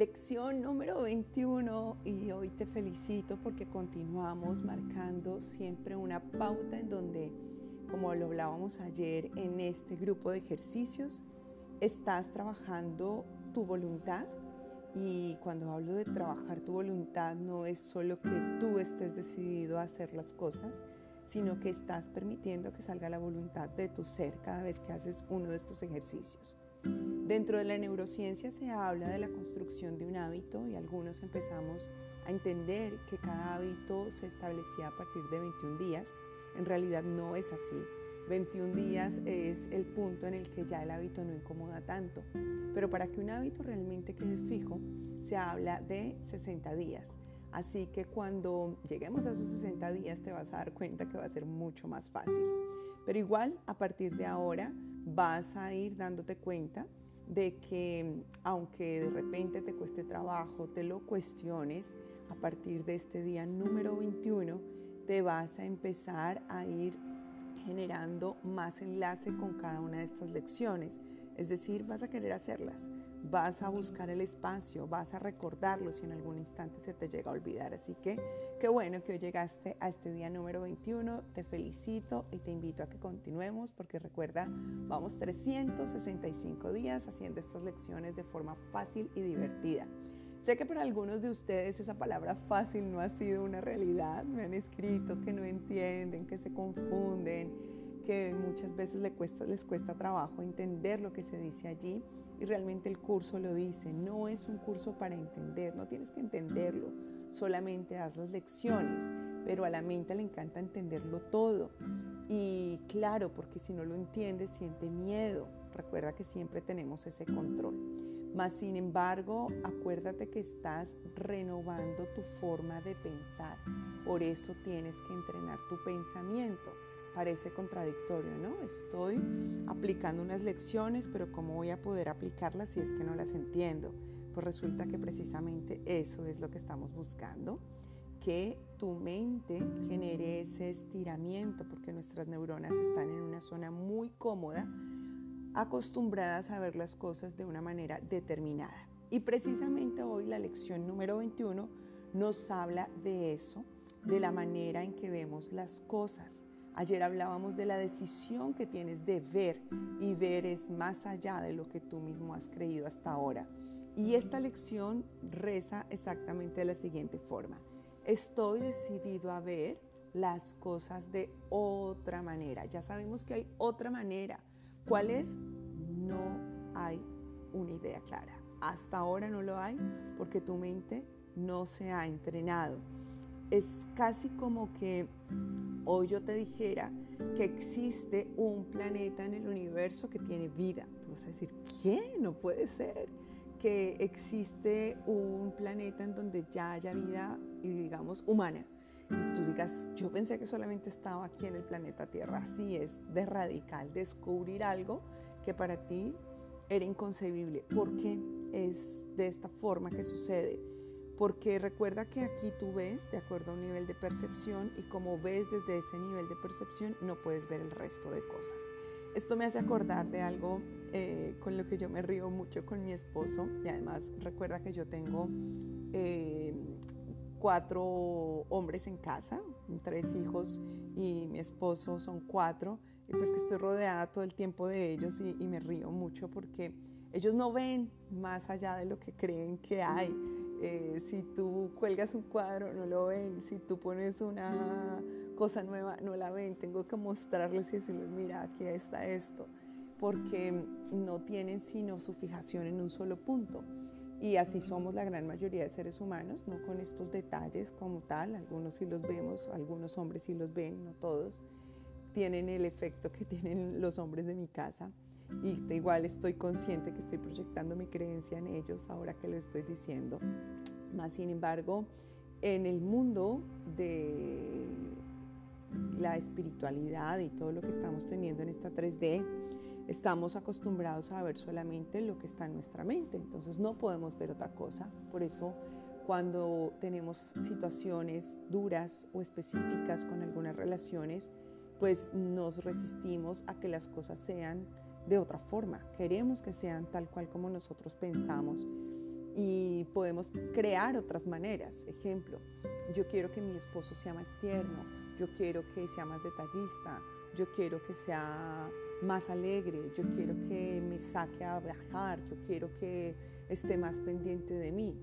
Lección número 21 y hoy te felicito porque continuamos marcando siempre una pauta en donde, como lo hablábamos ayer en este grupo de ejercicios, estás trabajando tu voluntad y cuando hablo de trabajar tu voluntad no es solo que tú estés decidido a hacer las cosas, sino que estás permitiendo que salga la voluntad de tu ser cada vez que haces uno de estos ejercicios. Dentro de la neurociencia se habla de la construcción de un hábito y algunos empezamos a entender que cada hábito se establecía a partir de 21 días. En realidad no es así. 21 días es el punto en el que ya el hábito no incomoda tanto. Pero para que un hábito realmente quede fijo, se habla de 60 días. Así que cuando lleguemos a esos 60 días te vas a dar cuenta que va a ser mucho más fácil. Pero igual, a partir de ahora, vas a ir dándote cuenta de que aunque de repente te cueste trabajo, te lo cuestiones, a partir de este día número 21 te vas a empezar a ir generando más enlace con cada una de estas lecciones. Es decir, vas a querer hacerlas, vas a buscar el espacio, vas a recordarlo si en algún instante se te llega a olvidar. Así que qué bueno que hoy llegaste a este día número 21, te felicito y te invito a que continuemos porque recuerda, vamos 365 días haciendo estas lecciones de forma fácil y divertida. Sé que para algunos de ustedes esa palabra fácil no ha sido una realidad, me han escrito que no entienden, que se confunden, que muchas veces les cuesta, les cuesta trabajo entender lo que se dice allí y realmente el curso lo dice, no es un curso para entender, no tienes que entenderlo, solamente haz las lecciones, pero a la mente le encanta entenderlo todo. Y claro, porque si no lo entiendes, siente miedo. Recuerda que siempre tenemos ese control. Mas, sin embargo, acuérdate que estás renovando tu forma de pensar. Por eso tienes que entrenar tu pensamiento parece contradictorio, ¿no? Estoy aplicando unas lecciones, pero ¿cómo voy a poder aplicarlas si es que no las entiendo? Pues resulta que precisamente eso es lo que estamos buscando, que tu mente genere ese estiramiento, porque nuestras neuronas están en una zona muy cómoda, acostumbradas a ver las cosas de una manera determinada. Y precisamente hoy la lección número 21 nos habla de eso, de la manera en que vemos las cosas Ayer hablábamos de la decisión que tienes de ver y ver es más allá de lo que tú mismo has creído hasta ahora. Y esta lección reza exactamente de la siguiente forma. Estoy decidido a ver las cosas de otra manera. Ya sabemos que hay otra manera. ¿Cuál es? No hay una idea clara. Hasta ahora no lo hay porque tu mente no se ha entrenado. Es casi como que hoy yo te dijera que existe un planeta en el universo que tiene vida, tú vas a decir, ¿qué? No puede ser. Que existe un planeta en donde ya haya vida, y digamos, humana. Y tú digas, yo pensé que solamente estaba aquí en el planeta Tierra. Así es, de radical, descubrir algo que para ti era inconcebible. ¿Por qué es de esta forma que sucede? Porque recuerda que aquí tú ves de acuerdo a un nivel de percepción y como ves desde ese nivel de percepción no puedes ver el resto de cosas. Esto me hace acordar de algo eh, con lo que yo me río mucho con mi esposo y además recuerda que yo tengo eh, cuatro hombres en casa, tres hijos y mi esposo son cuatro y pues que estoy rodeada todo el tiempo de ellos y, y me río mucho porque ellos no ven más allá de lo que creen que hay eh, si tú cuelgas un cuadro, no lo ven. Si tú pones una cosa nueva, no la ven. Tengo que mostrarles y decirles, mira, aquí está esto. Porque no tienen sino su fijación en un solo punto. Y así somos la gran mayoría de seres humanos, no con estos detalles como tal. Algunos sí los vemos, algunos hombres sí los ven, no todos. Tienen el efecto que tienen los hombres de mi casa y igual estoy consciente que estoy proyectando mi creencia en ellos ahora que lo estoy diciendo. Más sin embargo, en el mundo de la espiritualidad y todo lo que estamos teniendo en esta 3D, estamos acostumbrados a ver solamente lo que está en nuestra mente, entonces no podemos ver otra cosa. Por eso cuando tenemos situaciones duras o específicas con algunas relaciones, pues nos resistimos a que las cosas sean de otra forma. Queremos que sean tal cual como nosotros pensamos. y podemos crear otras maneras. Ejemplo, yo quiero que mi esposo sea más tierno, yo quiero que sea más detallista, yo quiero que sea más alegre, yo quiero que me saque a viajar, yo quiero que esté más pendiente de mí.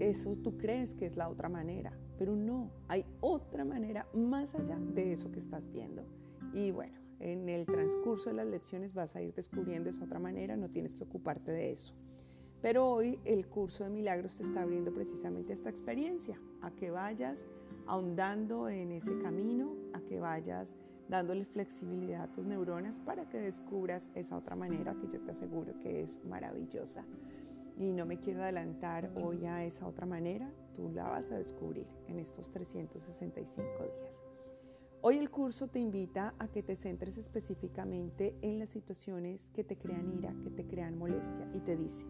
Eso tú crees que es la otra manera, pero no, hay otra manera más allá de eso que estás viendo. Y bueno, en el transcurso de las lecciones vas a ir descubriendo esa otra manera, no tienes que ocuparte de eso. Pero hoy el curso de milagros te está abriendo precisamente esta experiencia, a que vayas ahondando en ese camino, a que vayas dándole flexibilidad a tus neuronas para que descubras esa otra manera que yo te aseguro que es maravillosa. Y no me quiero adelantar hoy a esa otra manera, tú la vas a descubrir en estos 365 días. Hoy el curso te invita a que te centres específicamente en las situaciones que te crean ira, que te crean molestia y te dice,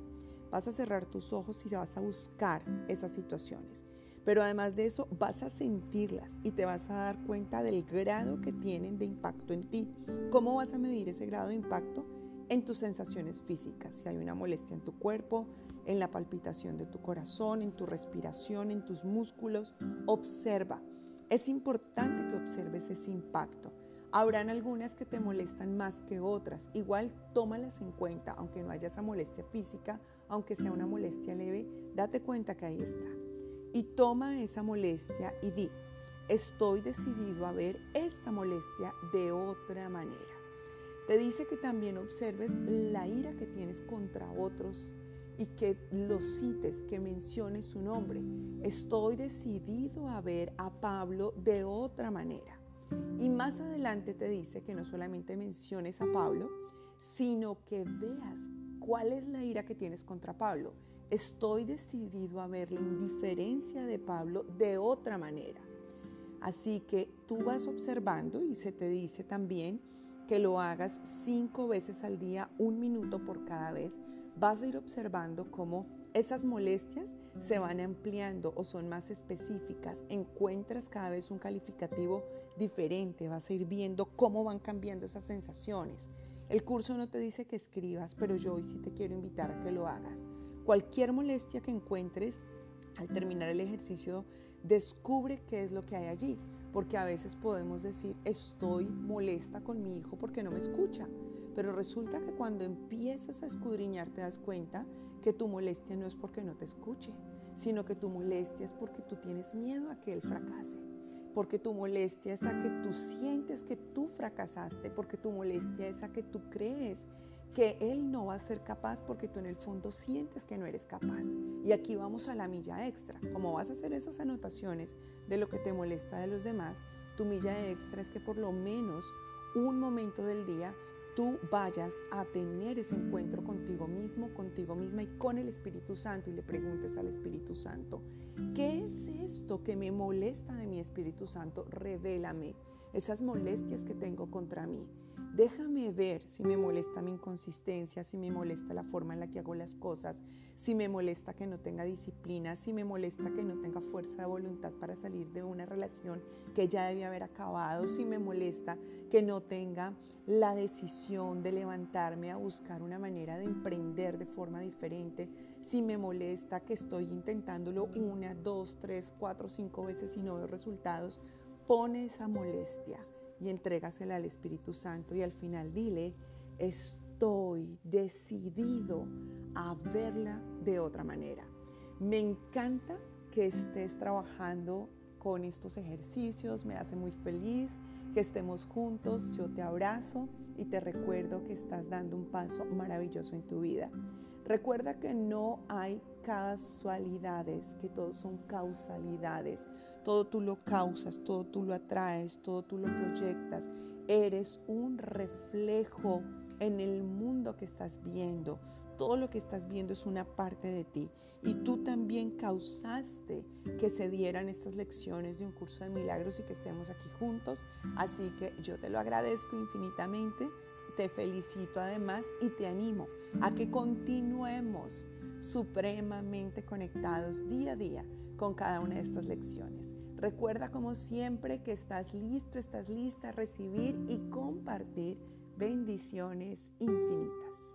vas a cerrar tus ojos y vas a buscar esas situaciones. Pero además de eso, vas a sentirlas y te vas a dar cuenta del grado que tienen de impacto en ti. ¿Cómo vas a medir ese grado de impacto? En tus sensaciones físicas. Si hay una molestia en tu cuerpo, en la palpitación de tu corazón, en tu respiración, en tus músculos, observa. Es importante que observes ese impacto. Habrán algunas que te molestan más que otras. Igual tómalas en cuenta, aunque no haya esa molestia física, aunque sea una molestia leve, date cuenta que ahí está y toma esa molestia y di, estoy decidido a ver esta molestia de otra manera. Te dice que también observes la ira que tienes contra otros y que los cites, que menciones su nombre. Estoy decidido a ver a Pablo de otra manera. Y más adelante te dice que no solamente menciones a Pablo, sino que veas cuál es la ira que tienes contra Pablo estoy decidido a ver la indiferencia de Pablo de otra manera. Así que tú vas observando y se te dice también que lo hagas cinco veces al día, un minuto por cada vez. Vas a ir observando cómo esas molestias se van ampliando o son más específicas. Encuentras cada vez un calificativo diferente. Vas a ir viendo cómo van cambiando esas sensaciones. El curso no te dice que escribas, pero yo hoy sí te quiero invitar a que lo hagas. Cualquier molestia que encuentres al terminar el ejercicio, descubre qué es lo que hay allí, porque a veces podemos decir, estoy molesta con mi hijo porque no me escucha, pero resulta que cuando empiezas a escudriñar te das cuenta que tu molestia no es porque no te escuche, sino que tu molestia es porque tú tienes miedo a que él fracase, porque tu molestia es a que tú sientes que tú fracasaste, porque tu molestia es a que tú crees que Él no va a ser capaz porque tú en el fondo sientes que no eres capaz. Y aquí vamos a la milla extra. Como vas a hacer esas anotaciones de lo que te molesta de los demás, tu milla extra es que por lo menos un momento del día tú vayas a tener ese encuentro contigo mismo, contigo misma y con el Espíritu Santo y le preguntes al Espíritu Santo, ¿qué es esto que me molesta de mi Espíritu Santo? Revélame esas molestias que tengo contra mí. Déjame ver si me molesta mi inconsistencia, si me molesta la forma en la que hago las cosas, si me molesta que no tenga disciplina, si me molesta que no tenga fuerza de voluntad para salir de una relación que ya debía haber acabado, si me molesta que no tenga la decisión de levantarme a buscar una manera de emprender de forma diferente, si me molesta que estoy intentándolo una, dos, tres, cuatro, cinco veces y no veo resultados, pone esa molestia y entrégasela al Espíritu Santo y al final dile, estoy decidido a verla de otra manera. Me encanta que estés trabajando con estos ejercicios, me hace muy feliz que estemos juntos, yo te abrazo y te recuerdo que estás dando un paso maravilloso en tu vida. Recuerda que no hay casualidades, que todos son causalidades. Todo tú lo causas, todo tú lo atraes, todo tú lo proyectas. Eres un reflejo en el mundo que estás viendo. Todo lo que estás viendo es una parte de ti. Y tú también causaste que se dieran estas lecciones de un curso de milagros y que estemos aquí juntos. Así que yo te lo agradezco infinitamente. Te felicito además y te animo a que continuemos supremamente conectados día a día con cada una de estas lecciones. Recuerda como siempre que estás listo, estás lista a recibir y compartir bendiciones infinitas.